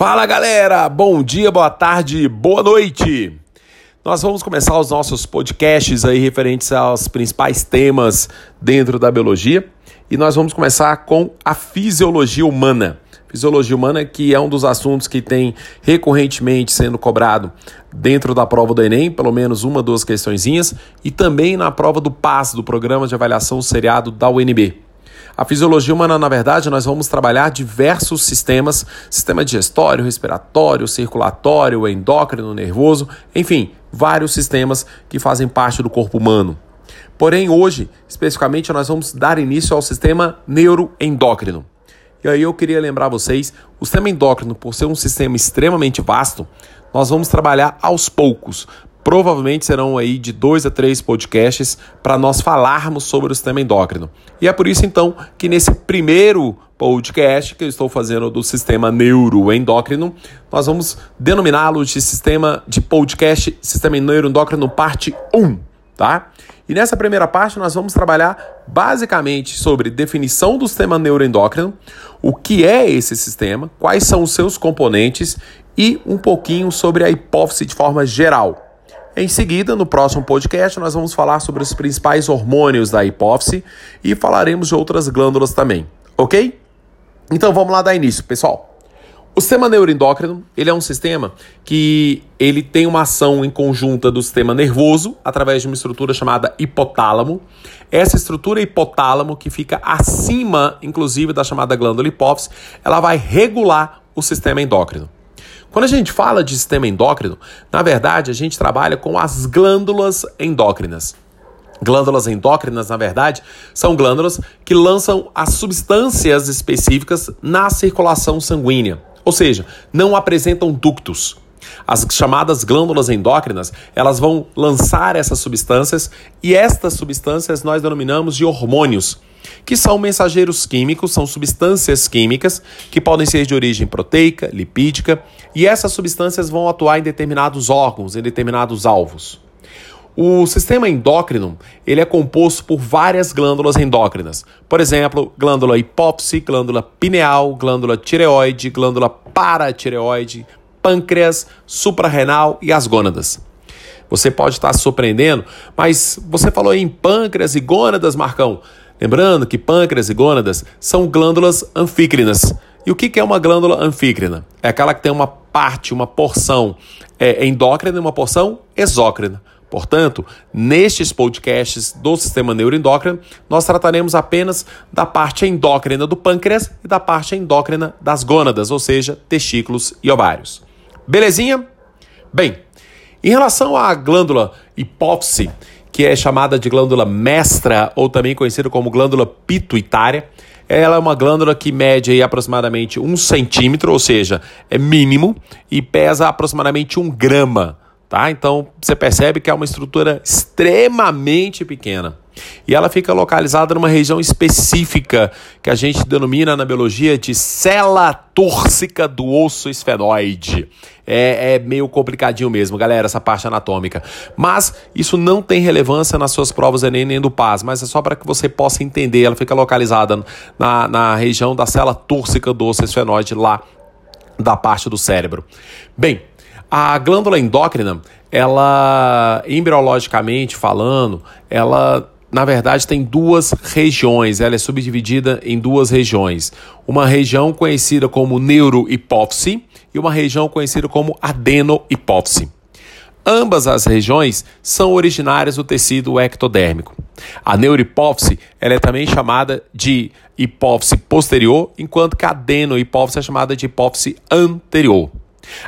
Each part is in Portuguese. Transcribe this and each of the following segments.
Fala galera, bom dia, boa tarde, boa noite. Nós vamos começar os nossos podcasts aí referentes aos principais temas dentro da biologia e nós vamos começar com a fisiologia humana. Fisiologia humana que é um dos assuntos que tem recorrentemente sendo cobrado dentro da prova do Enem, pelo menos uma, duas questõezinhas, e também na prova do PAS, do Programa de Avaliação Seriado da UNB. A fisiologia humana, na verdade, nós vamos trabalhar diversos sistemas: sistema digestório, respiratório, circulatório, endócrino, nervoso, enfim, vários sistemas que fazem parte do corpo humano. Porém, hoje, especificamente, nós vamos dar início ao sistema neuroendócrino. E aí eu queria lembrar vocês, o sistema endócrino, por ser um sistema extremamente vasto, nós vamos trabalhar aos poucos, Provavelmente serão aí de dois a três podcasts para nós falarmos sobre o sistema endócrino. E é por isso então que nesse primeiro podcast que eu estou fazendo do sistema neuroendócrino, nós vamos denominá-lo de sistema de podcast Sistema Neuroendócrino parte 1, tá? E nessa primeira parte nós vamos trabalhar basicamente sobre definição do sistema neuroendócrino, o que é esse sistema, quais são os seus componentes e um pouquinho sobre a hipófise de forma geral. Em seguida, no próximo podcast, nós vamos falar sobre os principais hormônios da hipófise e falaremos de outras glândulas também, ok? Então vamos lá dar início, pessoal. O sistema neuroendócrino, ele é um sistema que ele tem uma ação em conjunta do sistema nervoso através de uma estrutura chamada hipotálamo. Essa estrutura hipotálamo que fica acima, inclusive, da chamada glândula hipófise, ela vai regular o sistema endócrino. Quando a gente fala de sistema endócrino, na verdade a gente trabalha com as glândulas endócrinas. Glândulas endócrinas, na verdade, são glândulas que lançam as substâncias específicas na circulação sanguínea, ou seja, não apresentam ductos. As chamadas glândulas endócrinas, elas vão lançar essas substâncias e estas substâncias nós denominamos de hormônios que são mensageiros químicos, são substâncias químicas que podem ser de origem proteica, lipídica, e essas substâncias vão atuar em determinados órgãos, em determinados alvos. O sistema endócrino ele é composto por várias glândulas endócrinas. Por exemplo, glândula hipófise, glândula pineal, glândula tireoide, glândula paratireoide, pâncreas, suprarrenal e as gônadas. Você pode estar se surpreendendo, mas você falou em pâncreas e gônadas, Marcão. Lembrando que pâncreas e gônadas são glândulas anfícrinas. E o que é uma glândula anfícrina? É aquela que tem uma parte, uma porção é, endócrina e uma porção exócrina. Portanto, nestes podcasts do sistema neuroendócrino, nós trataremos apenas da parte endócrina do pâncreas e da parte endócrina das gônadas, ou seja, testículos e ovários. Belezinha? Bem, em relação à glândula hipófise, que é chamada de glândula mestra ou também conhecida como glândula pituitária. Ela é uma glândula que mede aí aproximadamente um centímetro, ou seja, é mínimo, e pesa aproximadamente um grama. Tá? Então você percebe que é uma estrutura extremamente pequena. E ela fica localizada numa região específica que a gente denomina na biologia de célula tórcica do osso esfenoide. É, é, meio complicadinho mesmo, galera, essa parte anatômica. Mas isso não tem relevância nas suas provas Enem nem do PAS, mas é só para que você possa entender. Ela fica localizada na, na região da célula tórcica do osso esfenoide, lá da parte do cérebro. Bem, a glândula endócrina, ela, embriologicamente falando, ela na verdade, tem duas regiões. Ela é subdividida em duas regiões. Uma região conhecida como neurohipófise e uma região conhecida como adenohipófise. Ambas as regiões são originárias do tecido ectodérmico. A neurohipófise ela é também chamada de hipófise posterior, enquanto que a adenohipófise é chamada de hipófise anterior.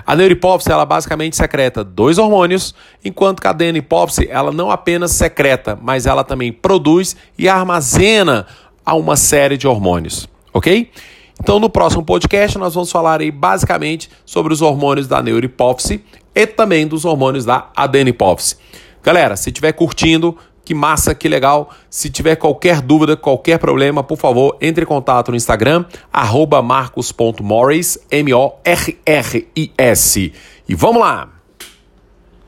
A neurohipófise ela basicamente secreta dois hormônios, enquanto que a adenopófise ela não apenas secreta, mas ela também produz e armazena a uma série de hormônios, ok? Então, no próximo podcast, nós vamos falar aí basicamente sobre os hormônios da neurohipófise e também dos hormônios da adenopófise. Galera, se estiver curtindo, que massa, que legal. Se tiver qualquer dúvida, qualquer problema, por favor, entre em contato no Instagram, marcos.morris, M-O-R-R-I-S. E vamos lá!